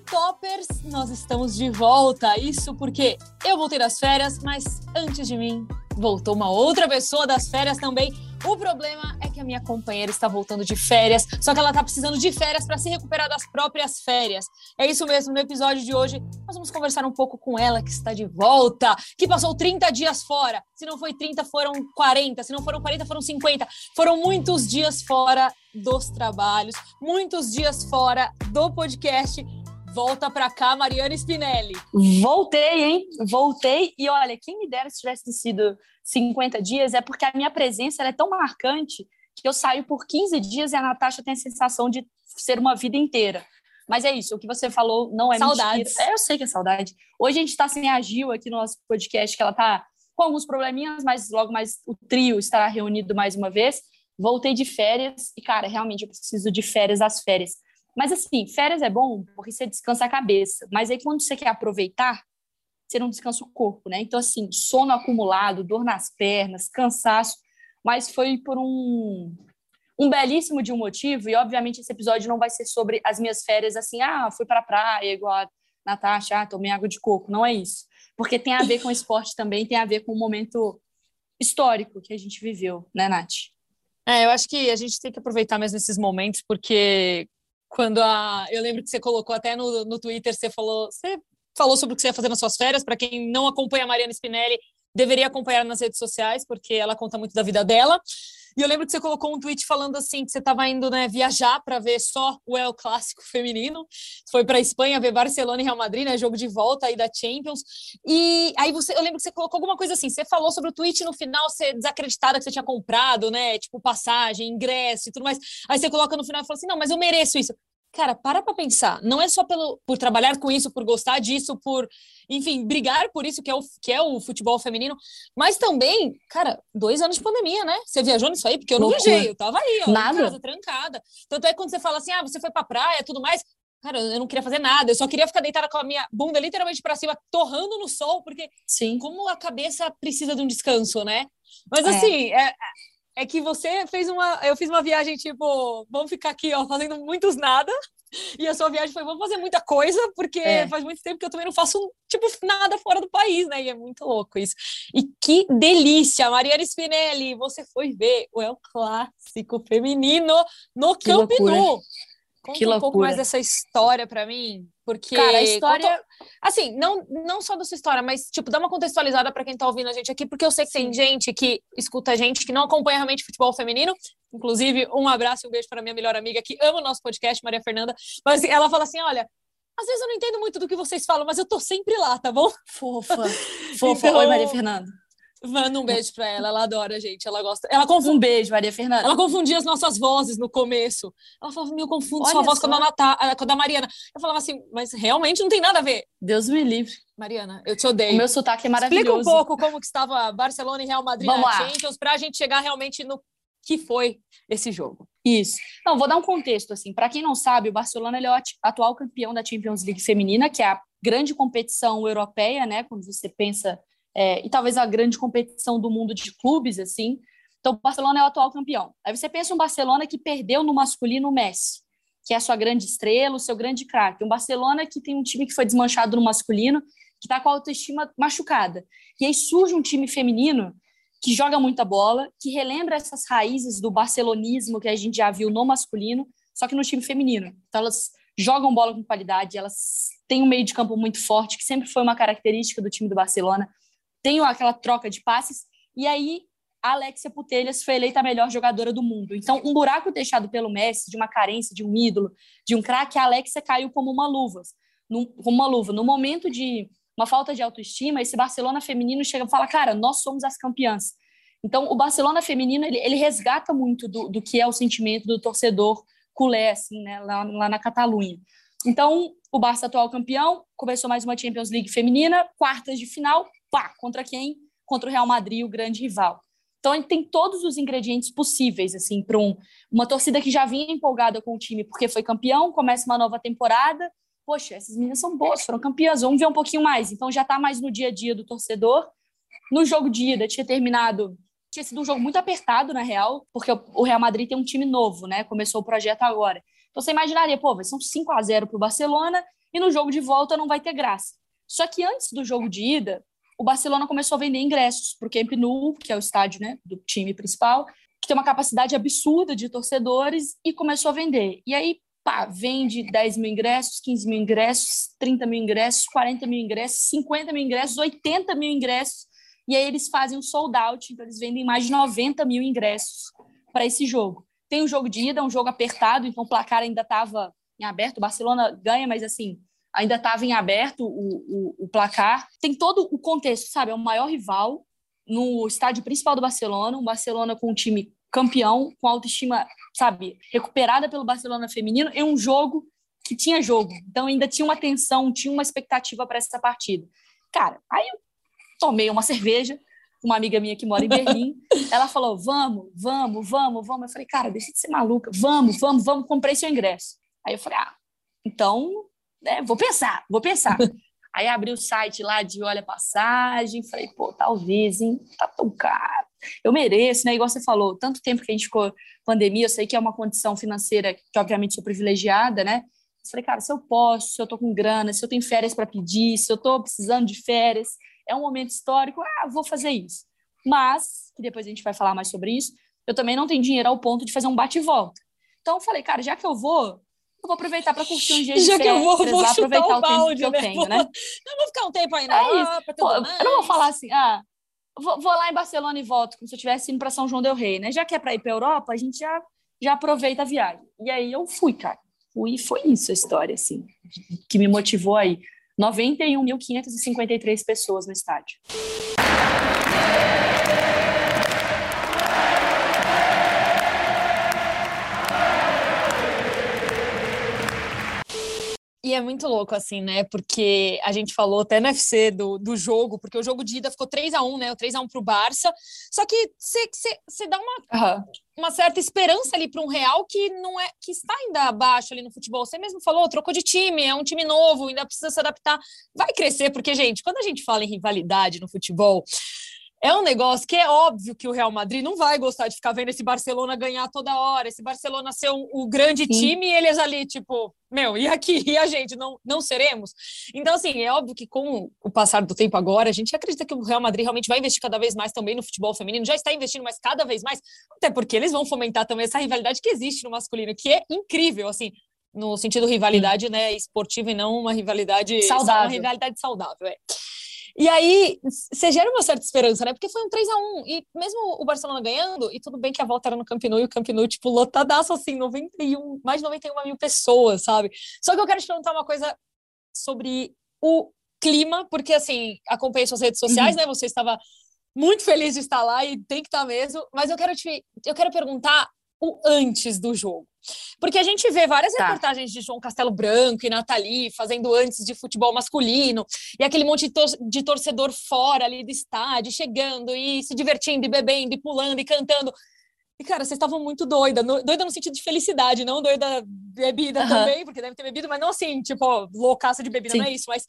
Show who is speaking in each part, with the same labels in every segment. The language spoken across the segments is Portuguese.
Speaker 1: toppers, nós estamos de volta. Isso porque eu voltei das férias, mas antes de mim voltou uma outra pessoa das férias também. O problema é que a minha companheira está voltando de férias, só que ela está precisando de férias para se recuperar das próprias férias. É isso mesmo, no episódio de hoje nós vamos conversar um pouco com ela que está de volta, que passou 30 dias fora. Se não foi 30, foram 40, se não foram 40, foram 50. Foram muitos dias fora dos trabalhos, muitos dias fora do podcast. Volta para cá, Mariana Spinelli.
Speaker 2: Voltei, hein? Voltei. E olha, quem me dera se tivesse sido 50 dias, é porque a minha presença é tão marcante que eu saio por 15 dias e a Natasha tem a sensação de ser uma vida inteira. Mas é isso, o que você falou não é
Speaker 1: Saudades.
Speaker 2: mentira. É, eu sei que é saudade. Hoje a gente está sem a Gil aqui no nosso podcast, que ela está com alguns probleminhas, mas logo mais o trio estará reunido mais uma vez. Voltei de férias e, cara, realmente eu preciso de férias às férias. Mas assim, férias é bom porque você descansa a cabeça. Mas aí quando você quer aproveitar, você não descansa o corpo, né? Então, assim, sono acumulado, dor nas pernas, cansaço. Mas foi por um, um belíssimo de um motivo. E, obviamente, esse episódio não vai ser sobre as minhas férias, assim, ah, fui para a praia, igual a Natasha, ah, tomei água de coco. Não é isso. Porque tem a ver com esporte também, tem a ver com o momento histórico que a gente viveu, né, Nath?
Speaker 1: É, eu acho que a gente tem que aproveitar mesmo esses momentos, porque quando a. Eu lembro que você colocou até no, no Twitter, você falou. Você falou sobre o que você ia fazer nas suas férias. Para quem não acompanha a Mariana Spinelli, deveria acompanhar nas redes sociais, porque ela conta muito da vida dela. E eu lembro que você colocou um tweet falando assim que você estava indo né, viajar para ver só o El Clássico feminino. Foi para Espanha ver Barcelona e Real Madrid, né, jogo de volta aí da Champions. E aí você, eu lembro que você colocou alguma coisa assim. Você falou sobre o tweet no final ser desacreditada que você tinha comprado, né, tipo passagem, ingresso e tudo mais. Aí você coloca no final e fala assim: "Não, mas eu mereço isso". Cara, para pra pensar. Não é só pelo, por trabalhar com isso, por gostar disso, por, enfim, brigar por isso que é o, que é o futebol feminino, mas também, cara, dois anos de pandemia, né? Você viajou nisso aí? Porque eu não Loucura. viajei, eu tava aí, ó,
Speaker 2: Nada.
Speaker 1: em casa, trancada. Tanto é que quando você fala assim, ah, você foi pra praia tudo mais, cara, eu não queria fazer nada, eu só queria ficar deitada com a minha bunda literalmente para cima, torrando no sol, porque
Speaker 2: Sim.
Speaker 1: como a cabeça precisa de um descanso, né? Mas assim, é, é que você fez uma. Eu fiz uma viagem tipo, vamos ficar aqui, ó, fazendo muitos nada. E a sua viagem foi, vamos fazer muita coisa, porque é. faz muito tempo que eu também não faço, tipo, nada fora do país, né? E é muito louco isso. E que delícia! Mariana Spinelli, você foi ver o El Clássico Feminino no que Camp Nou. Conta
Speaker 2: que
Speaker 1: um
Speaker 2: loucura.
Speaker 1: pouco mais dessa história para mim, porque
Speaker 2: cara, a história,
Speaker 1: conto... assim, não não só dessa história, mas tipo, dá uma contextualizada para quem tá ouvindo a gente aqui, porque eu sei que Sim. tem gente que escuta a gente que não acompanha realmente futebol feminino. Inclusive, um abraço e um beijo para minha melhor amiga que ama o nosso podcast, Maria Fernanda. Mas assim, ela fala assim: "Olha, às vezes eu não entendo muito do que vocês falam, mas eu tô sempre lá, tá bom?"
Speaker 2: Fofa. Fofa. Então... Oi, Maria Fernanda.
Speaker 1: Manda um beijo pra ela, ela adora a gente, ela gosta. Ela confunde...
Speaker 2: Um beijo, Maria Fernanda.
Speaker 1: Ela confundia as nossas vozes no começo. Ela falava, meu, confundo Olha sua voz com a, da com a da Mariana. Eu falava assim, mas realmente não tem nada a ver.
Speaker 2: Deus me livre.
Speaker 1: Mariana, eu te odeio.
Speaker 2: O meu sotaque é maravilhoso.
Speaker 1: Explica um pouco como que estava Barcelona e Real Madrid
Speaker 2: Vamos
Speaker 1: na
Speaker 2: lá.
Speaker 1: Champions, pra gente chegar realmente no que foi esse jogo.
Speaker 2: Isso. Não, vou dar um contexto, assim. Para quem não sabe, o Barcelona ele é o atual campeão da Champions League feminina, que é a grande competição europeia, né? Quando você pensa é, e talvez a grande competição do mundo de clubes, assim. Então, o Barcelona é o atual campeão. Aí você pensa um Barcelona que perdeu no masculino o Messi, que é a sua grande estrela, o seu grande craque. Um Barcelona que tem um time que foi desmanchado no masculino, que está com a autoestima machucada. E aí surge um time feminino que joga muita bola, que relembra essas raízes do barcelonismo que a gente já viu no masculino, só que no time feminino. Então, elas jogam bola com qualidade, elas têm um meio de campo muito forte, que sempre foi uma característica do time do Barcelona tem aquela troca de passes, e aí a Alexia Putelhas foi eleita a melhor jogadora do mundo. Então, um buraco deixado pelo Messi, de uma carência, de um ídolo, de um craque, a Alexia caiu como uma luva. Num, como uma luva. No momento de uma falta de autoestima, esse Barcelona feminino chega e fala, cara, nós somos as campeãs. Então, o Barcelona feminino, ele, ele resgata muito do, do que é o sentimento do torcedor culé, assim, né, lá, lá na Catalunha. Então, o Barça atual campeão, começou mais uma Champions League feminina, quartas de final, pá, contra quem? Contra o Real Madrid, o grande rival. Então, ele tem todos os ingredientes possíveis, assim, para um, uma torcida que já vinha empolgada com o time porque foi campeão, começa uma nova temporada. Poxa, essas meninas são boas, foram campeãs, vamos ver um pouquinho mais. Então, já está mais no dia a dia do torcedor. No jogo de ida, tinha terminado tinha sido um jogo muito apertado, na real, porque o Real Madrid tem um time novo, né? Começou o projeto agora. Então você imaginaria, pô, vai ser um 5 a 0 para o Barcelona e no jogo de volta não vai ter graça. Só que antes do jogo de ida, o Barcelona começou a vender ingressos para o Camp Nou, que é o estádio né, do time principal, que tem uma capacidade absurda de torcedores, e começou a vender. E aí, pá, vende 10 mil ingressos, 15 mil ingressos, 30 mil ingressos, 40 mil ingressos, 50 mil ingressos, 80 mil ingressos, e aí eles fazem um sold out, então eles vendem mais de 90 mil ingressos para esse jogo. Tem o jogo de ida, um jogo apertado, então o placar ainda estava em aberto. O Barcelona ganha, mas assim, ainda estava em aberto o, o, o, placar. Tem todo o contexto, sabe? É o maior rival no estádio principal do Barcelona, um Barcelona com um time campeão, com autoestima, sabe, recuperada pelo Barcelona feminino, em um jogo que tinha jogo. Então ainda tinha uma tensão, tinha uma expectativa para essa partida. Cara, aí eu tomei uma cerveja, uma amiga minha que mora em Berlim, ela falou: vamos, vamos, vamos, vamos. Eu falei, cara, deixa de ser maluca, vamos, vamos, vamos, comprei seu ingresso. Aí eu falei, ah, então, né, vou pensar, vou pensar. Aí abri o site lá de olha passagem, falei, pô, talvez, hein, tá tão caro. Eu mereço, né? Igual você falou, tanto tempo que a gente ficou pandemia, eu sei que é uma condição financeira que, obviamente, sou privilegiada, né? Eu falei, cara, se eu posso, se eu tô com grana, se eu tenho férias para pedir, se eu tô precisando de férias, é um momento histórico, ah, vou fazer isso. Mas, que depois a gente vai falar mais sobre isso, eu também não tenho dinheiro ao ponto de fazer um bate e volta. Então eu falei, cara, já que eu vou, eu vou aproveitar para curtir um dia de
Speaker 1: Já
Speaker 2: que eu
Speaker 1: vou, vou aproveitar
Speaker 2: o, balde, tempo que né? eu tenho, né?
Speaker 1: Não vou ficar um tempo aí na é Europa,
Speaker 2: Pô, Eu não vou falar assim, ah, vou, vou, lá em Barcelona e volto, como se eu estivesse indo para São João del Rei, né? Já que é para ir para Europa, a gente já, já aproveita a viagem. E aí eu fui, cara. Fui e foi isso a história, assim, que me motivou aí. 91.553 pessoas no estádio.
Speaker 1: E é muito louco, assim, né? Porque a gente falou até no UFC do, do jogo, porque o jogo de ida ficou 3 a 1 né? O 3 a 1 pro Barça. Só que você dá uma, uhum. uma certa esperança ali para um Real que não é que está ainda abaixo ali no futebol. Você mesmo falou, trocou de time, é um time novo, ainda precisa se adaptar. Vai crescer, porque, gente, quando a gente fala em rivalidade no futebol, é um negócio que é óbvio que o Real Madrid não vai gostar de ficar vendo esse Barcelona ganhar toda hora, esse Barcelona ser um, o grande Sim. time e eles ali, tipo, meu, e aqui? E a gente? Não, não seremos? Então, assim, é óbvio que com o passar do tempo agora, a gente acredita que o Real Madrid realmente vai investir cada vez mais também no futebol feminino, já está investindo, mas cada vez mais, até porque eles vão fomentar também essa rivalidade que existe no masculino, que é incrível, assim, no sentido rivalidade, né, esportiva e não uma rivalidade
Speaker 2: saudável. Uma
Speaker 1: rivalidade saudável, é. E aí, você gera uma certa esperança, né? Porque foi um 3 a 1 E mesmo o Barcelona ganhando, e tudo bem que a volta era no Camp Nou, e o Camp Nou, tipo, lotadaço, assim, 91, mais de 91 mil pessoas, sabe? Só que eu quero te perguntar uma coisa sobre o clima, porque, assim, acompanhei suas redes sociais, uhum. né? Você estava muito feliz de estar lá e tem que estar mesmo. Mas eu quero te... Eu quero perguntar o antes do jogo. Porque a gente vê várias tá. reportagens de João Castelo Branco e Nathalie fazendo antes de futebol masculino, e aquele monte de torcedor fora ali do estádio, chegando e se divertindo, e bebendo, e pulando, e cantando. E, cara, vocês estavam muito doida, no, doida no sentido de felicidade, não doida bebida uhum. também, porque deve ter bebido, mas não assim, tipo, loucaça de bebida, Sim. não é isso, mas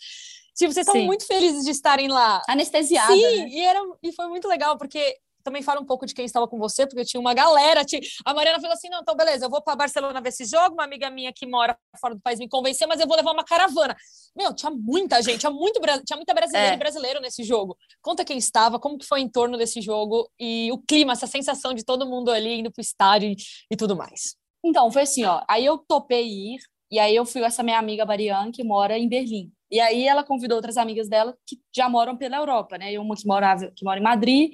Speaker 1: tipo, vocês estavam muito felizes de estarem lá.
Speaker 2: Anestesiada.
Speaker 1: Sim,
Speaker 2: né?
Speaker 1: e, era, e foi muito legal, porque também fala um pouco de quem estava com você, porque tinha uma galera. Tinha... A Mariana falou assim: não, então beleza, eu vou para Barcelona ver esse jogo. Uma amiga minha que mora fora do país me convenceu, mas eu vou levar uma caravana. Meu, tinha muita gente, tinha, muito, tinha muita brasileira é. e brasileiro nesse jogo. Conta quem estava, como que foi em torno desse jogo e o clima, essa sensação de todo mundo ali indo para o estádio e, e tudo mais.
Speaker 2: Então, foi assim, ó. Aí eu topei ir, e aí eu fui com essa minha amiga Mariana, que mora em Berlim. E aí ela convidou outras amigas dela que já moram pela Europa, né? E uma que morava, que mora em Madrid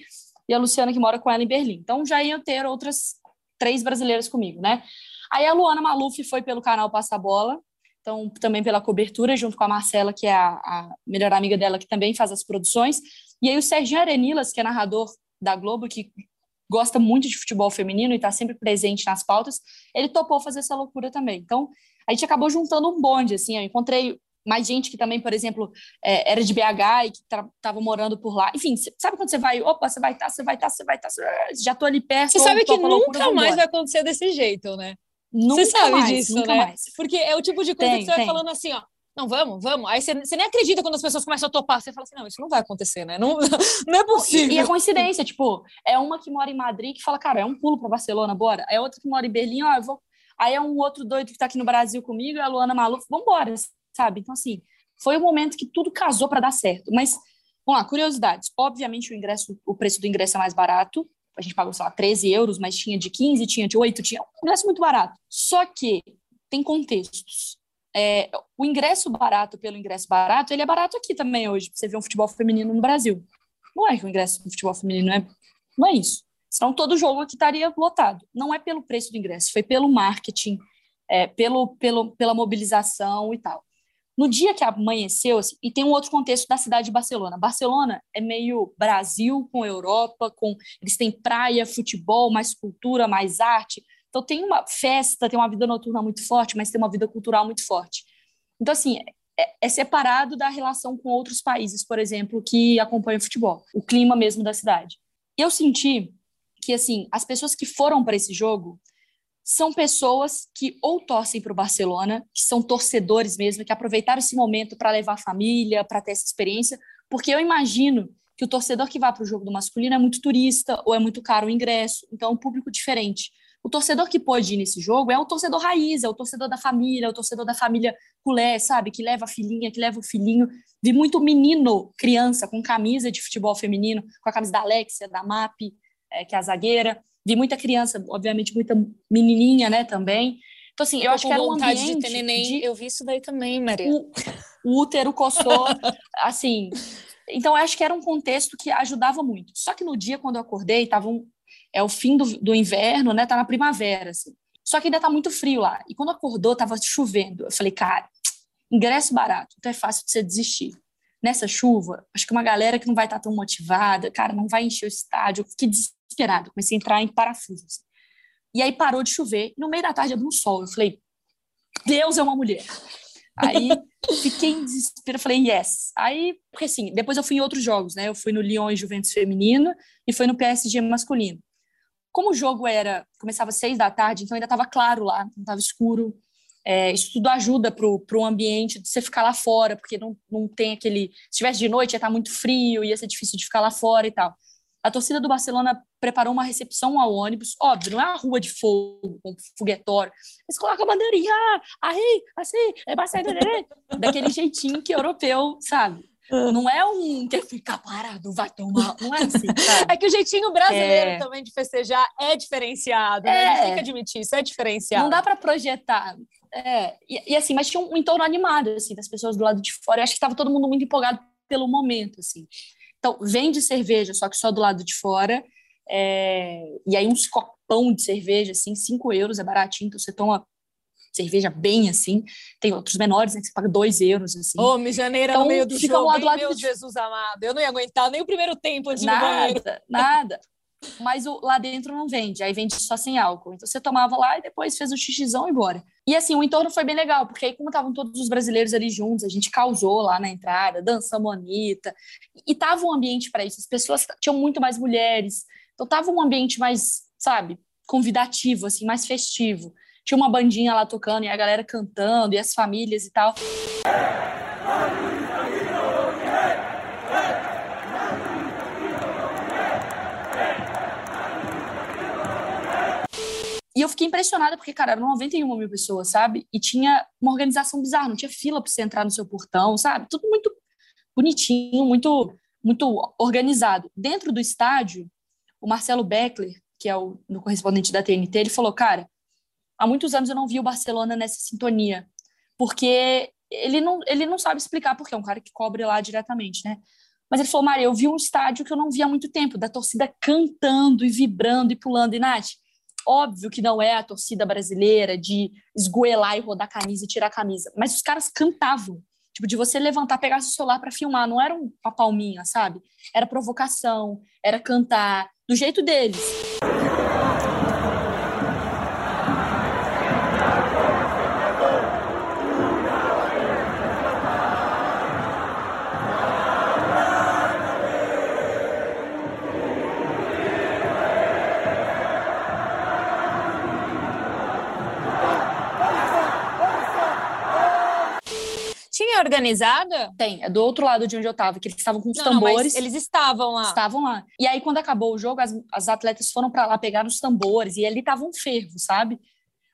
Speaker 2: e a Luciana que mora com ela em Berlim. Então já iam ter outras três brasileiras comigo, né? Aí a Luana Maluf foi pelo canal Passa Bola, então também pela cobertura, junto com a Marcela, que é a, a, melhor amiga dela, que também faz as produções. E aí o Serginho Arenilas, que é narrador da Globo, que gosta muito de futebol feminino e está sempre presente nas pautas, ele topou fazer essa loucura também. Então, a gente acabou juntando um bonde, assim, eu encontrei mais gente que também, por exemplo, é, era de BH e que estava morando por lá. Enfim, sabe quando você vai, opa, você vai estar, tá, você vai estar, tá, você vai estar, tá, já estou ali perto.
Speaker 1: Você sabe que nunca mais vai acontecer desse jeito, né?
Speaker 2: Nunca
Speaker 1: você sabe
Speaker 2: mais,
Speaker 1: disso,
Speaker 2: nunca
Speaker 1: né?
Speaker 2: Mais.
Speaker 1: Porque é o tipo de coisa tem, que você tem. vai falando assim, ó, não, vamos, vamos. Aí você, você, nem acredita quando as pessoas começam a topar. Você fala assim, não, isso não vai acontecer, né? Não, não é possível.
Speaker 2: E, e é coincidência, tipo, é uma que mora em Madrid que fala, cara, é um pulo para Barcelona, bora. É outra que mora em Berlim, ó, eu vou. Aí é um outro doido que tá aqui no Brasil comigo, é a Luana Maluf, vambora, sabe? Então, assim, foi o momento que tudo casou para dar certo. Mas, vamos lá, curiosidades. Obviamente, o ingresso, o preço do ingresso é mais barato. A gente pagou, sei lá, 13 euros, mas tinha de 15, tinha de 8, tinha um ingresso muito barato. Só que tem contextos é, o ingresso barato pelo ingresso barato, ele é barato aqui também hoje, você vê um futebol feminino no Brasil. Não é que o ingresso do futebol feminino é, não é isso. Senão todo jogo aqui estaria lotado. Não é pelo preço do ingresso, foi pelo marketing, é, pelo, pelo, pela mobilização e tal. No dia que amanheceu, assim, e tem um outro contexto da cidade de Barcelona. Barcelona é meio Brasil com Europa, com eles têm praia, futebol, mais cultura, mais arte. Então tem uma festa, tem uma vida noturna muito forte, mas tem uma vida cultural muito forte. Então, assim, é, é separado da relação com outros países, por exemplo, que acompanham o futebol, o clima mesmo da cidade. Eu senti que, assim, as pessoas que foram para esse jogo são pessoas que ou torcem para o Barcelona, que são torcedores mesmo, que aproveitaram esse momento para levar a família, para ter essa experiência, porque eu imagino que o torcedor que vai para o jogo do masculino é muito turista ou é muito caro o ingresso, então é um público diferente. O torcedor que pode ir nesse jogo é o torcedor raiz, é o torcedor da família, é o torcedor da família culé, sabe? Que leva a filhinha, que leva o filhinho. Vi muito menino, criança, com camisa de futebol feminino, com a camisa da Alexia, da MAP, é, que é a zagueira. Vi muita criança, obviamente, muita menininha, né, também. Então, assim, eu, eu acho que era um ambiente...
Speaker 1: de ter neném. De... Eu vi isso daí também, Maria.
Speaker 2: O, o útero coçou, assim... Então, eu acho que era um contexto que ajudava muito. Só que no dia, quando eu acordei, estavam é o fim do, do inverno, né? Tá na primavera, assim. Só que ainda tá muito frio lá. E quando acordou, tava chovendo. Eu falei, cara, ingresso barato, então é fácil de você desistir. Nessa chuva, acho que uma galera que não vai estar tá tão motivada, cara, não vai encher o estádio. Eu fiquei desesperado, comecei a entrar em parafusos. E aí parou de chover, e no meio da tarde abriu um sol. Eu falei, Deus é uma mulher. Aí fiquei em desespero, falei, yes. Aí, porque assim, depois eu fui em outros jogos, né? Eu fui no Lyon e Juventus feminino e fui no PSG masculino. Como o jogo era começava às seis da tarde, então ainda estava claro lá, não estava escuro. É, isso tudo ajuda para o ambiente de você ficar lá fora, porque não, não tem aquele. Se tivesse de noite, ia estar tá muito frio, ia ser difícil de ficar lá fora e tal. A torcida do Barcelona preparou uma recepção ao ônibus, óbvio, não é uma rua de fogo, com foguetório. Eles colocam a bandeirinha, aí, assim, é Barcelona, daquele jeitinho que europeu, sabe? Não é um quer ficar parado, vai tomar. Não é assim.
Speaker 1: Sabe? É que o jeitinho brasileiro é. também de festejar é diferenciado. É. Né? A gente tem que admitir, isso é diferenciado.
Speaker 2: Não dá para projetar. É. E, e, assim, mas tinha um entorno animado, assim, das pessoas do lado de fora. Eu acho que estava todo mundo muito empolgado pelo momento, assim. Então, vende cerveja, só que só do lado de fora. É... E aí, uns copão de cerveja, assim, 5 euros, é baratinho. Então, você toma cerveja bem assim. Tem outros menores, né, que você paga dois euros, assim.
Speaker 1: Ô, oh, janeiro então, no meio do jogo, lá do lado meu de... Jesus amado. Eu não ia aguentar nem o primeiro tempo antes
Speaker 2: nada. Nada, Mas o, lá dentro não vende, aí vende só sem álcool. Então você tomava lá e depois fez um xixizão e embora. E assim, o entorno foi bem legal, porque aí como estavam todos os brasileiros ali juntos, a gente causou lá na entrada, dançamos Anitta. E tava um ambiente para isso. As pessoas tinham muito mais mulheres. Então tava um ambiente mais, sabe, convidativo, assim, mais festivo tinha uma bandinha lá tocando e a galera cantando e as famílias e tal. Eu fiquei impressionada porque, cara, eram 91 mil pessoas, sabe? E tinha uma organização bizarra, não tinha fila para você entrar no seu portão, sabe? Tudo muito bonitinho, muito, muito organizado. Dentro do estádio, o Marcelo Beckler, que é o no correspondente da TNT, ele falou, cara, há muitos anos eu não vi o Barcelona nessa sintonia, porque ele não, ele não sabe explicar porque é um cara que cobre lá diretamente, né? Mas ele falou, Maria, eu vi um estádio que eu não vi há muito tempo, da torcida cantando e vibrando e pulando. E, Nath, óbvio que não é a torcida brasileira de esgoelar e rodar camisa e tirar camisa, mas os caras cantavam. Tipo, de você levantar, pegar seu celular para filmar, não era uma palminha, sabe? Era provocação, era cantar, do jeito deles.
Speaker 1: Organizada?
Speaker 2: Tem, é do outro lado de onde eu tava, que eles estavam com os não, tambores.
Speaker 1: Não, eles estavam lá.
Speaker 2: Estavam lá. E aí, quando acabou o jogo, as, as atletas foram para lá pegar os tambores, e ali tava um fervo, sabe?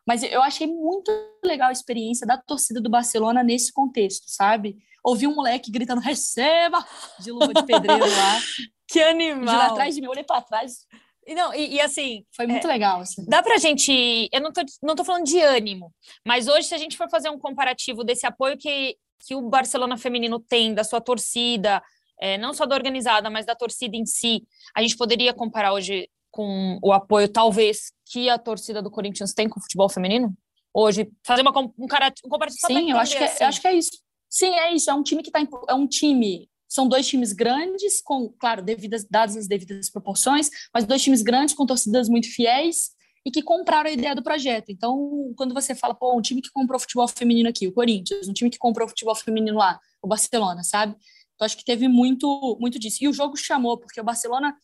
Speaker 2: Mas eu achei muito legal a experiência da torcida do Barcelona nesse contexto, sabe? Ouvi um moleque gritando, receba! De luva de pedreiro lá.
Speaker 1: que animal!
Speaker 2: Lá atrás de mim, olhei para trás,
Speaker 1: não, e, e, assim.
Speaker 2: Foi muito é, legal. Assim.
Speaker 1: Dá pra gente. Eu não tô, não tô falando de ânimo, mas hoje, se a gente for fazer um comparativo desse apoio que, que o Barcelona feminino tem, da sua torcida, é, não só da organizada, mas da torcida em si, a gente poderia comparar hoje com o apoio, talvez, que a torcida do Corinthians tem com o futebol feminino? Hoje, fazer uma, um, cara, um comparativo
Speaker 2: Sim, eu acho, que é, assim. eu acho que é isso. Sim, é isso. É um time que está é um time são dois times grandes, com, claro, devidas, dadas as devidas proporções, mas dois times grandes com torcidas muito fiéis e que compraram a ideia do projeto. Então, quando você fala, pô, um time que comprou futebol feminino aqui, o Corinthians, um time que comprou futebol feminino lá, o Barcelona, sabe? Então, acho que teve muito, muito disso. E o jogo chamou, porque o Barcelona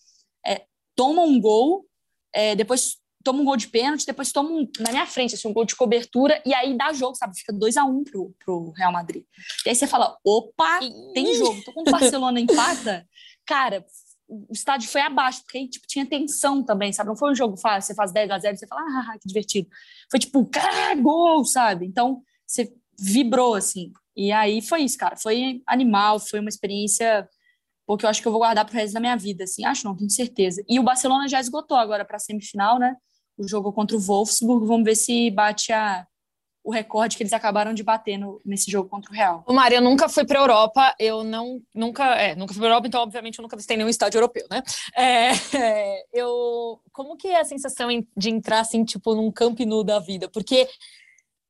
Speaker 2: é, toma um gol, é, depois toma um gol de pênalti, depois toma um, na minha frente, assim, um gol de cobertura, e aí dá jogo, sabe? Fica 2 a 1 um pro, pro Real Madrid. E aí você fala, opa, tem jogo. Então, quando o Barcelona empata, cara, o estádio foi abaixo, porque aí, tipo, tinha tensão também, sabe? Não foi um jogo fácil, você faz 10 a 0 você fala, ah, que divertido. Foi tipo, cara, gol, sabe? Então, você vibrou, assim. E aí foi isso, cara. Foi animal, foi uma experiência porque eu acho que eu vou guardar pro resto da minha vida, assim. Acho não, tenho certeza. E o Barcelona já esgotou agora para semifinal, né? o jogo contra o Wolfsburg. Vamos ver se bate a, o recorde que eles acabaram de bater no, nesse jogo contra o Real.
Speaker 1: O Maria nunca foi para a Europa, eu não nunca é, nunca fui para a Europa, então obviamente eu nunca visitei nenhum estádio europeu, né? É, é, eu como que é a sensação de entrar assim tipo num Camp Nou da vida? Porque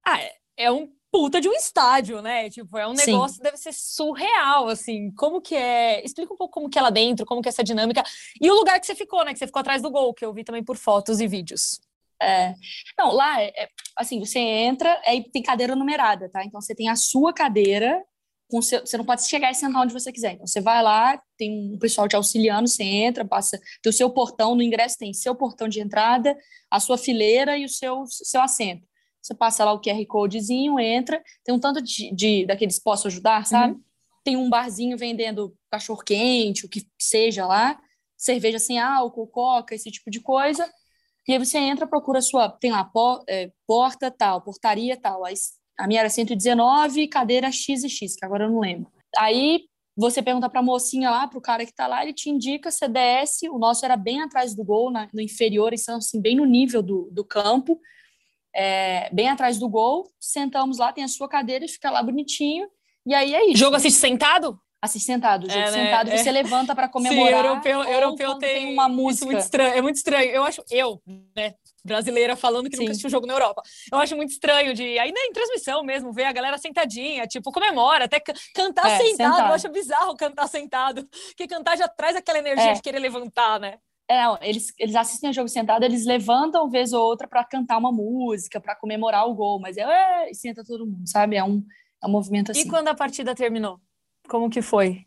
Speaker 1: ah, é um puta de um estádio, né? Tipo, é um negócio Sim. deve ser surreal, assim. Como que é? Explica um pouco como que é lá dentro, como que é essa dinâmica. E o lugar que você ficou, né? Que você ficou atrás do gol, que eu vi também por fotos e vídeos.
Speaker 2: É. Não, lá, é, é assim, você entra, aí tem cadeira numerada, tá? Então você tem a sua cadeira, com seu, você não pode chegar e sentar onde você quiser. Então você vai lá, tem um pessoal te auxiliando, você entra, passa, tem o seu portão, no ingresso tem seu portão de entrada, a sua fileira e o seu, seu assento. Você passa lá o QR Codezinho, entra, tem um tanto de, de daqueles posso ajudar, sabe? Uhum. Tem um barzinho vendendo cachorro quente, o que seja lá, cerveja sem álcool, coca, esse tipo de coisa. E aí você entra, procura sua, tem lá por, é, porta tal, portaria tal. A minha era 119, cadeira X e X, que agora eu não lembro. Aí você pergunta para a mocinha lá, para o cara que está lá, ele te indica, você desce, o nosso era bem atrás do gol, na, no inferior, então assim, bem no nível do, do campo é, bem atrás do gol, sentamos lá, tem a sua cadeira, fica lá bonitinho, e aí é isso.
Speaker 1: Jogo assiste sentado?
Speaker 2: Assiste sentado, jogo é, né? sentado, é. você levanta para comemorar. Sim,
Speaker 1: europeu, europeu tem, tem, uma música. muito estranho, é muito estranho. Eu acho, eu, né, brasileira falando que Sim. nunca assistiu jogo na Europa. Eu acho muito estranho de, ainda em transmissão mesmo, ver a galera sentadinha, tipo, comemora, até cantar é, sentado. sentado. Eu acho bizarro cantar sentado, porque cantar já traz aquela energia é. de querer levantar, né?
Speaker 2: É, eles, eles assistem o jogo sentado, eles levantam vez ou outra para cantar uma música, para comemorar o gol, mas é, e senta todo mundo, sabe? É um, é um movimento assim.
Speaker 1: E quando a partida terminou? Como que foi?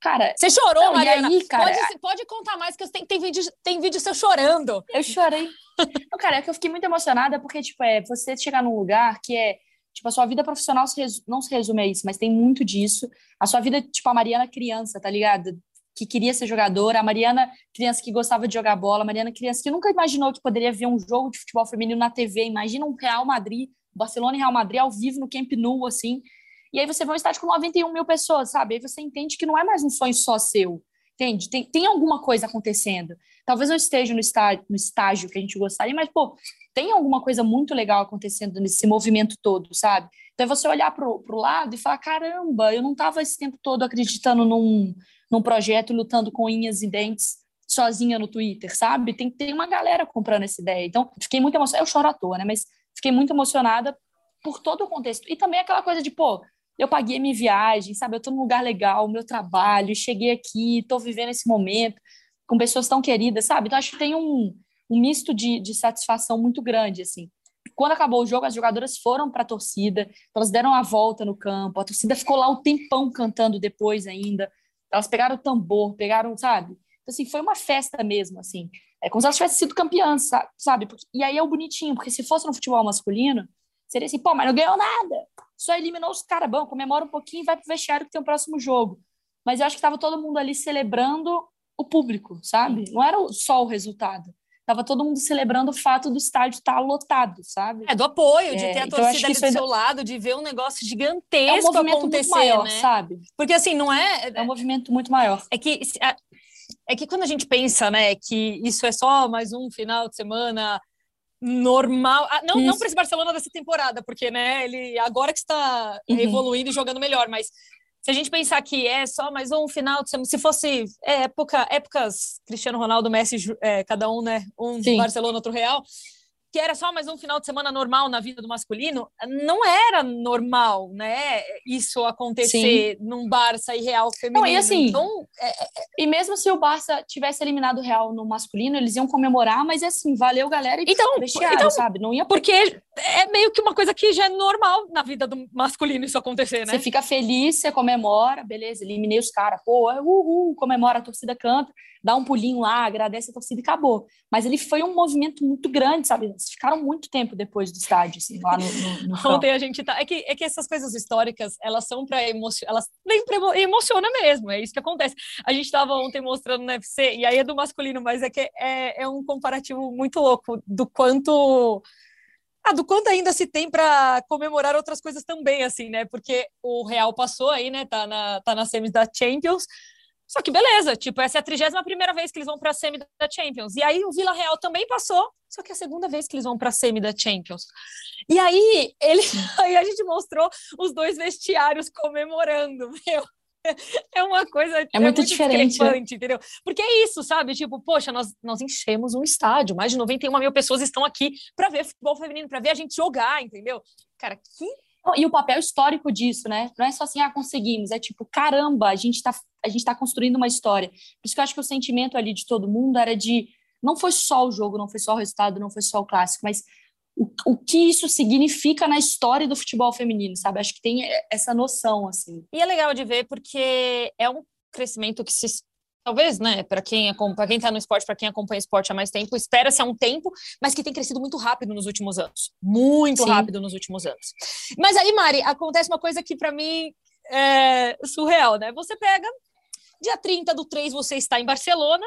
Speaker 2: Cara,
Speaker 1: você chorou, não, Mariana? Aí, cara, pode, pode contar mais, que tem, tem, vídeo, tem vídeo seu chorando.
Speaker 2: Eu chorei. não, cara, é que eu fiquei muito emocionada, porque, tipo, é você chegar num lugar que é Tipo, a sua vida profissional se não se resume a isso, mas tem muito disso. A sua vida, tipo, a Mariana criança, tá ligado? que queria ser jogadora, a Mariana, criança que gostava de jogar bola, a Mariana, criança que nunca imaginou que poderia ver um jogo de futebol feminino na TV. Imagina um Real Madrid, Barcelona e Real Madrid ao vivo no Camp Nou, assim. E aí você vê um estádio com 91 mil pessoas, sabe? Aí você entende que não é mais um sonho só seu, entende? Tem, tem alguma coisa acontecendo. Talvez eu esteja no estágio, no estágio que a gente gostaria, mas, pô, tem alguma coisa muito legal acontecendo nesse movimento todo, sabe? Então é você olhar para o lado e falar: caramba, eu não estava esse tempo todo acreditando num, num projeto lutando com unhas e dentes sozinha no Twitter, sabe? Tem, tem uma galera comprando essa ideia. Então, fiquei muito emocionada. Eu choro à toa, né? Mas fiquei muito emocionada por todo o contexto. E também aquela coisa de, pô, eu paguei minha viagem, sabe? Eu tô num lugar legal, meu trabalho, cheguei aqui, tô vivendo esse momento com pessoas tão queridas, sabe? Então, acho que tem um, um misto de, de satisfação muito grande, assim. Quando acabou o jogo, as jogadoras foram para a torcida, elas deram a volta no campo, a torcida ficou lá um tempão cantando depois ainda. Elas pegaram o tambor, pegaram, sabe? Então, assim, foi uma festa mesmo, assim. É como se elas tivessem sido campeãs, sabe? E aí é o bonitinho, porque se fosse no futebol masculino, seria assim, pô, mas não ganhou nada. Só eliminou os caras, bom, comemora um pouquinho e vai pro vestiário que tem o próximo jogo. Mas eu acho que estava todo mundo ali celebrando o público, sabe? Não era só o resultado. Tava todo mundo celebrando o fato do estádio estar tá lotado, sabe?
Speaker 1: É, do apoio, de é, ter a então torcida ali do seu lado, de ver um negócio gigantesco é um
Speaker 2: movimento
Speaker 1: acontecer,
Speaker 2: muito maior,
Speaker 1: né?
Speaker 2: sabe?
Speaker 1: Porque assim, não é...
Speaker 2: É um movimento muito maior.
Speaker 1: É que... É que quando a gente pensa, né, que isso é só mais um final de semana normal. Ah, não, não para esse Barcelona dessa temporada, porque né, ele agora que está uhum. evoluindo e jogando melhor, mas se a gente pensar que é só mais um final de semana, se fosse é, época, épocas Cristiano Ronaldo, Messi, é, cada um, né, um Sim. Barcelona, outro Real, que era só mais um final de semana normal na vida do masculino, não era normal, né? Isso acontecer Sim. num Barça e Real feminino. Não,
Speaker 2: e assim, então, é, é, é... e mesmo se o Barça tivesse eliminado o Real no masculino, eles iam comemorar, mas assim, valeu, galera, e
Speaker 1: então, então sabe? Não ia porque é meio que uma coisa que já é normal na vida do masculino isso acontecer, né?
Speaker 2: Você fica feliz, você comemora, beleza, eliminei os caras, pô, uhul, comemora, a torcida canta dá um pulinho lá, agradece a torcida e acabou. Mas ele foi um movimento muito grande, sabe? Eles ficaram muito tempo depois do estádio, assim, lá no, no, no
Speaker 1: Ontem a gente tá. É que, é que essas coisas históricas, elas são para emocionar, elas nem pra... emociona mesmo, é isso que acontece. A gente estava ontem mostrando no UFC, e aí é do masculino, mas é que é, é um comparativo muito louco do quanto. Ah, do quanto ainda se tem para comemorar outras coisas também, assim, né? Porque o Real passou aí, né? Tá na, tá na semis da Champions, só que beleza, tipo, essa é a 31 primeira vez que eles vão para a semi da Champions. E aí o Vila Real também passou, só que é a segunda vez que eles vão para a semi da Champions. E aí ele, aí a gente mostrou os dois vestiários comemorando, meu. É uma coisa
Speaker 2: é, é muito, muito diferente, né?
Speaker 1: entendeu? Porque é isso, sabe? Tipo, poxa, nós, nós enchemos um estádio, mais de 91 mil pessoas estão aqui para ver futebol feminino, para ver a gente jogar, entendeu? Cara, que
Speaker 2: e o papel histórico disso, né? Não é só assim, ah, conseguimos. É tipo, caramba, a gente está a gente tá construindo uma história. Por isso que eu acho que o sentimento ali de todo mundo era de não foi só o jogo, não foi só o resultado, não foi só o clássico, mas o, o que isso significa na história do futebol feminino, sabe? Acho que tem essa noção, assim.
Speaker 1: E é legal de ver porque é um crescimento que se talvez, né, para quem para quem está no esporte, para quem acompanha esporte há mais tempo, espera-se há um tempo, mas que tem crescido muito rápido nos últimos anos, muito Sim. rápido nos últimos anos. Mas aí, Mari, acontece uma coisa que para mim é surreal, né? Você pega dia 30 do 3 você está em Barcelona,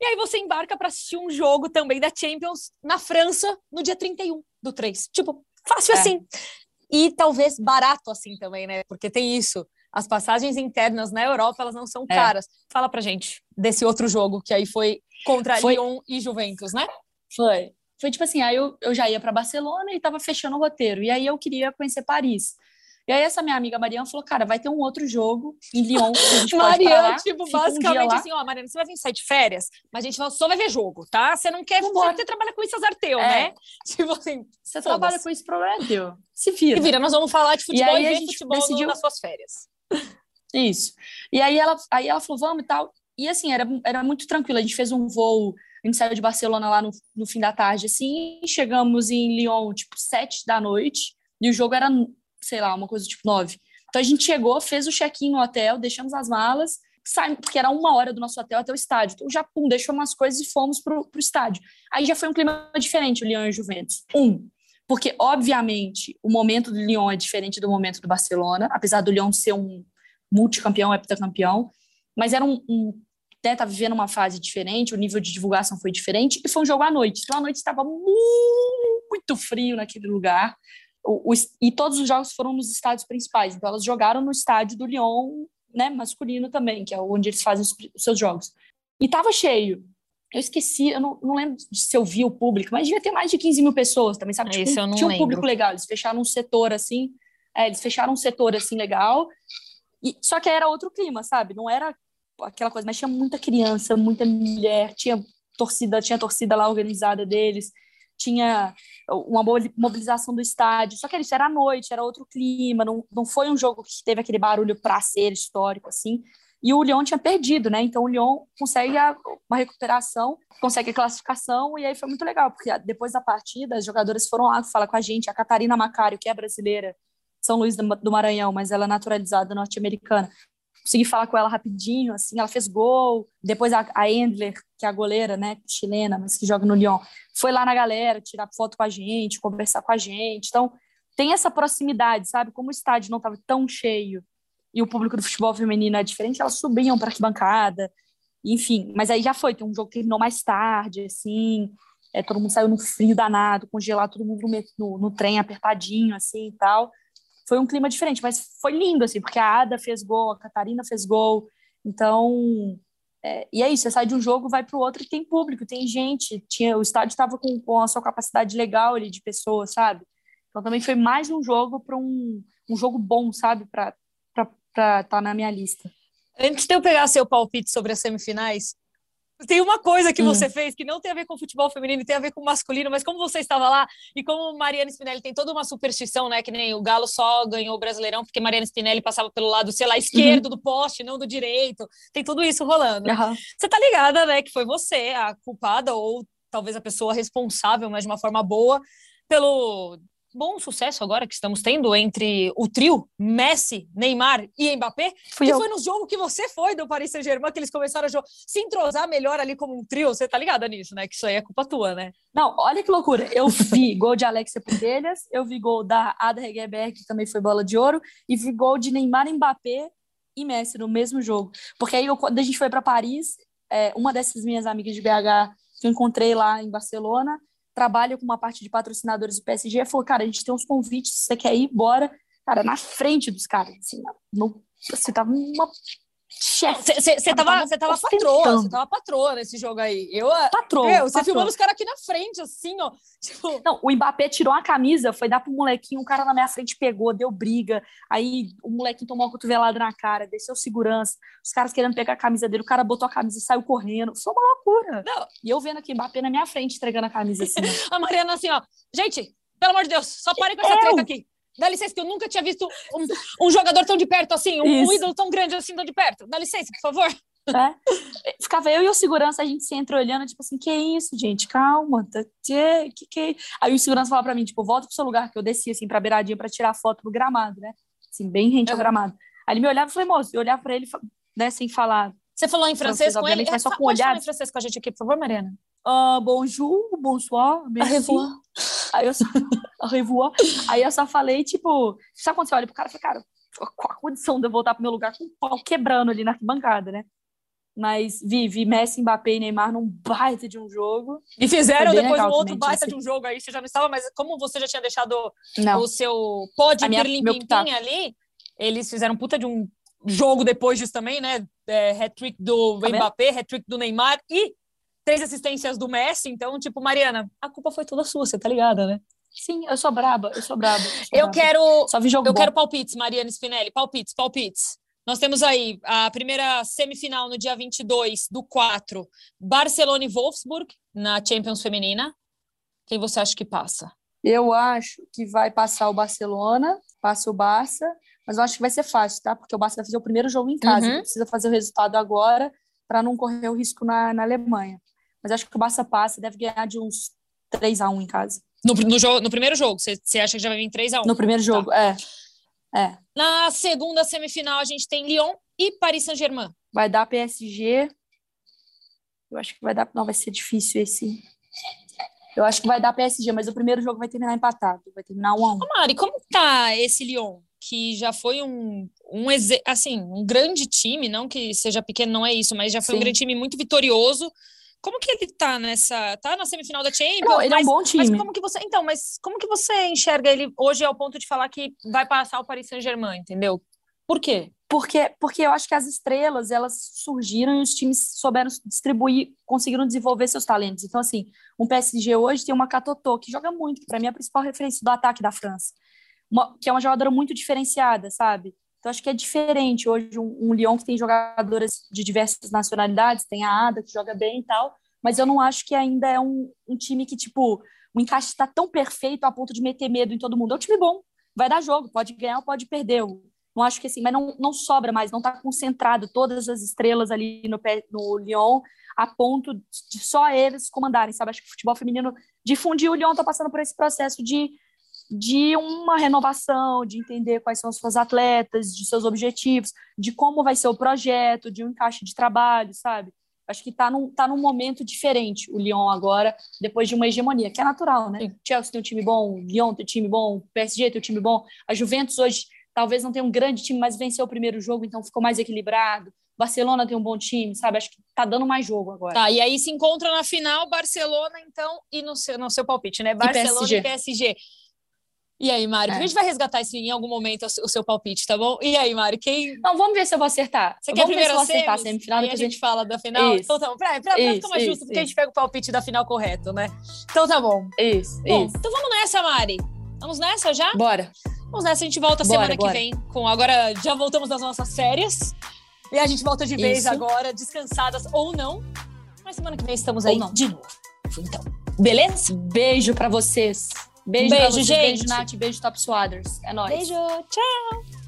Speaker 1: e aí você embarca para assistir um jogo também da Champions na França no dia 31 do 3. Tipo, fácil é. assim. E talvez barato assim também, né? Porque tem isso as passagens internas na Europa elas não são é. caras. Fala pra gente desse outro jogo que aí foi contra foi... Lyon e Juventus, né?
Speaker 2: Foi. Foi tipo assim, aí eu, eu já ia para Barcelona e tava fechando o roteiro. E aí eu queria conhecer Paris. E aí essa minha amiga Mariana falou, cara, vai ter um outro jogo em Lyon Mariana,
Speaker 1: tipo, basicamente um assim, ó, Mariana, você vai vir sair de férias, mas a gente só vai ver jogo, tá? Você não quer, você, você trabalha com isso azarteu, é. né?
Speaker 2: Tipo assim, você trabalha com isso, problema é teu. Se vira.
Speaker 1: Se vira, nós vamos falar de futebol e, e ver futebol decidiu... nas suas férias.
Speaker 2: Isso. E aí ela, aí ela falou, vamos e tal. E assim, era, era muito tranquilo. A gente fez um voo, a gente saiu de Barcelona lá no, no fim da tarde, assim, chegamos em Lyon, tipo, sete da noite, e o jogo era, sei lá, uma coisa tipo nove. Então a gente chegou, fez o check-in no hotel, deixamos as malas, saímos, porque era uma hora do nosso hotel até o estádio. Então já, pum, deixamos umas coisas e fomos pro, pro estádio. Aí já foi um clima diferente, o Lyon e o Juventus. Um, porque, obviamente, o momento do Lyon é diferente do momento do Barcelona, apesar do Lyon ser um multicampeão, heptacampeão, mas era um, um né, tá vivendo uma fase diferente, o nível de divulgação foi diferente, e foi um jogo à noite. Então, à noite estava muito frio naquele lugar, o, o, e todos os jogos foram nos estádios principais. Então, elas jogaram no estádio do Lyon, né, masculino também, que é onde eles fazem os, os seus jogos. E estava cheio. Eu esqueci, eu não, não, lembro se eu vi o público, mas devia ter mais de 15 mil pessoas também, sabe?
Speaker 1: Tipo, eu não
Speaker 2: tinha
Speaker 1: um
Speaker 2: público legal, eles fecharam um setor assim, é, eles fecharam um setor assim legal, e, só que era outro clima, sabe? Não era aquela coisa, mas tinha muita criança, muita mulher, tinha torcida, tinha torcida lá organizada deles, tinha uma mobilização do estádio. Só que isso era à noite, era outro clima, não, não foi um jogo que teve aquele barulho para ser histórico assim. E o Lyon tinha perdido, né? Então o Lyon consegue a, uma recuperação, consegue a classificação, e aí foi muito legal, porque depois da partida, as jogadoras foram lá falar com a gente. A Catarina Macário, que é brasileira, são Luís do Maranhão, mas ela é naturalizada norte-americana. Consegui falar com ela rapidinho, assim, ela fez gol. Depois a, a Endler, que é a goleira, né, chilena, mas que joga no Lyon, foi lá na galera tirar foto com a gente, conversar com a gente. Então, tem essa proximidade, sabe? Como o estádio não estava tão cheio e o público do futebol feminino é diferente, elas subiam para arquibancada, enfim. Mas aí já foi, tem um jogo que terminou mais tarde, assim, é, todo mundo saiu no frio danado, congelado, todo mundo no, no, no, trem apertadinho, assim, e tal. Foi um clima diferente, mas foi lindo, assim, porque a Ada fez gol, a Catarina fez gol, então... É, e é isso, você sai de um jogo, vai para o outro e tem público, tem gente, tinha, o estádio estava com, com a sua capacidade legal ali de pessoas, sabe? Então também foi mais um jogo para um, um jogo bom, sabe? Para estar tá na minha lista.
Speaker 1: Antes de eu pegar seu palpite sobre as semifinais, tem uma coisa que hum. você fez que não tem a ver com futebol feminino, tem a ver com masculino, mas como você estava lá e como Mariana Spinelli tem toda uma superstição, né? Que nem o Galo só ganhou o Brasileirão porque Mariana Spinelli passava pelo lado, sei lá, esquerdo uhum. do poste, não do direito. Tem tudo isso rolando. Uhum. Você tá ligada, né? Que foi você a culpada ou talvez a pessoa responsável, mas de uma forma boa, pelo bom sucesso agora que estamos tendo entre o trio Messi, Neymar e Mbappé, Fui que eu. foi no jogo que você foi do Paris Saint-Germain que eles começaram a se entrosar melhor ali como um trio. Você tá ligada nisso, né? Que isso aí é culpa tua, né?
Speaker 2: Não, olha que loucura. Eu vi gol de Alexia Putelhas, eu vi gol da Ada Hegerberg, que também foi bola de ouro, e vi gol de Neymar, Mbappé e Messi no mesmo jogo. Porque aí, eu, quando a gente foi para Paris, é, uma dessas minhas amigas de BH que eu encontrei lá em Barcelona, trabalha com uma parte de patrocinadores do PSG, falou, cara, a gente tem uns convites, você quer ir, bora. Cara, na frente dos caras, assim, no, você tava uma
Speaker 1: você tava, você tava patroa, você tava patroa nesse jogo aí. Eu, patroa. Eu, você filmando os caras aqui na frente, assim, ó.
Speaker 2: Tipo... Não, o Mbappé tirou a camisa, foi dar pro molequinho, o cara na minha frente pegou, deu briga. Aí o molequinho tomou uma cotovelada na cara, desceu segurança, os caras querendo pegar a camisa dele, o cara botou a camisa e saiu correndo. Foi uma loucura. Não. E eu vendo aqui o Mbappé na minha frente entregando a camisa assim.
Speaker 1: a Mariana assim, ó. Gente, pelo amor de Deus, só parem com essa eu... treta aqui. Dá licença, que eu nunca tinha visto um, um jogador tão de perto assim, um, um, ídolo tão grande assim, tão de perto. Dá licença, por favor.
Speaker 2: É. Ficava eu e o segurança, a gente se entra olhando, tipo assim, que isso, gente, calma, tá, que, que, que... Aí o segurança falava pra mim, tipo, volta pro seu lugar, que eu desci, assim, pra beiradinha pra tirar foto do gramado, né? Assim, bem rente ao gramado. Aí ele me olhava e falei, moço, eu olhava pra ele, né, sem falar.
Speaker 1: Você falou em francês, francês com ele?
Speaker 2: Mas só com olhar.
Speaker 1: em francês com a gente aqui, por favor, Mariana.
Speaker 2: Uh, bonjour, bonsoir, merci. Aí eu só, Aí eu só falei, tipo, sabe quando você olha pro cara e fala, cara, qual a condição de eu voltar pro meu lugar com o pau quebrando ali na arquibancada, né? Mas vi, vi Messi, Mbappé e Neymar num baita de um jogo.
Speaker 1: E fizeram depois um outro baita de um jogo aí, você já não estava, mas como você já tinha deixado não. o seu pod limpinho ali, eles fizeram puta de um jogo depois disso também, né? É, hat-trick do Mbappé, hat-trick do Neymar e três assistências do Messi. Então, tipo, Mariana, a culpa foi toda sua, você tá ligada, né?
Speaker 2: Sim, eu sou braba, eu sou braba. Eu, sou
Speaker 1: eu
Speaker 2: braba.
Speaker 1: quero. Só vi jogo eu bom. quero palpites, Mariana Spinelli. Palpites, palpites. Nós temos aí a primeira semifinal no dia 22 do 4, Barcelona e Wolfsburg, na Champions Feminina. Quem você acha que passa?
Speaker 2: Eu acho que vai passar o Barcelona, passa o Barça, mas eu acho que vai ser fácil, tá? Porque o Barça vai fazer o primeiro jogo em casa, uhum. precisa fazer o resultado agora para não correr o risco na, na Alemanha. Mas acho que o Barça passa, deve ganhar de uns 3 a 1 em casa.
Speaker 1: No, no, jogo, no primeiro jogo, você, acha que já vai vir 3 a 1
Speaker 2: No primeiro tá. jogo, é. é.
Speaker 1: Na segunda semifinal, a gente tem Lyon e Paris Saint-Germain.
Speaker 2: Vai dar PSG. Eu acho que vai dar. Não, vai ser difícil esse. Eu acho que vai dar PSG, mas o primeiro jogo vai terminar empatado. Vai terminar 1 a 1
Speaker 1: Ô Mari, como tá esse Lyon? Que já foi um, um, assim, um grande time, não que seja pequeno, não é isso, mas já foi Sim. um grande time muito vitorioso como que ele tá nessa. Tá na semifinal da Champions?
Speaker 2: Não, ele mas, é um bom time.
Speaker 1: Mas como que você. Então, mas como que você enxerga ele hoje ao ponto de falar que vai passar o Paris Saint-Germain, entendeu? Por quê?
Speaker 2: Porque, porque eu acho que as estrelas elas surgiram e os times souberam distribuir, conseguiram desenvolver seus talentos. Então, assim, um PSG hoje tem uma Catotô, que joga muito, que para mim é a principal referência do ataque da França. Uma, que é uma jogadora muito diferenciada, sabe? Então, acho que é diferente hoje um, um Lyon que tem jogadoras de diversas nacionalidades, tem a Ada que joga bem e tal, mas eu não acho que ainda é um, um time que, tipo, o encaixe está tão perfeito a ponto de meter medo em todo mundo. É um time bom, vai dar jogo, pode ganhar ou pode perder. Não acho que assim, mas não, não sobra mais, não está concentrado todas as estrelas ali no, no Lyon a ponto de só eles comandarem, sabe? Acho que o futebol feminino difundiu, o Lyon está passando por esse processo de de uma renovação, de entender quais são as suas atletas, de seus objetivos, de como vai ser o projeto, de um encaixe de trabalho, sabe? Acho que está num, tá num momento diferente o Lyon agora, depois de uma hegemonia, que é natural, né? Sim. Chelsea tem um time bom, Lyon tem um time bom, PSG tem um time bom. A Juventus hoje talvez não tenha um grande time, mas venceu o primeiro jogo, então ficou mais equilibrado. Barcelona tem um bom time, sabe? Acho que tá dando mais jogo agora.
Speaker 1: Tá, e aí se encontra na final Barcelona, então, e no seu, no seu palpite, né? Barcelona e PSG. E PSG. E aí, Mário? É. A gente vai resgatar isso em algum momento, o seu palpite, tá bom? E aí, Mário, quem.
Speaker 2: Não, vamos ver se eu vou acertar.
Speaker 1: Você quer
Speaker 2: vamos
Speaker 1: primeiro
Speaker 2: ver se eu vou acertar a semifinal,
Speaker 1: depois a gente fala da final? Isso. Então tá bom. Pra, pra, isso, ficar mais isso, justo, porque a gente pega o palpite da final correto, né? Então tá bom.
Speaker 2: Isso,
Speaker 1: bom,
Speaker 2: isso.
Speaker 1: Então vamos nessa, Mari. Vamos nessa já?
Speaker 2: Bora.
Speaker 1: Vamos nessa, a gente volta bora, semana bora. que vem. Com agora já voltamos das nossas férias. E a gente volta de vez agora, descansadas ou não. Mas semana que vem estamos aí de novo. Então, beleza?
Speaker 2: Beijo para vocês. Beijo, beijo gente. Beijo, Nath. Beijo, Top Swaders. É nóis.
Speaker 1: Beijo. Tchau.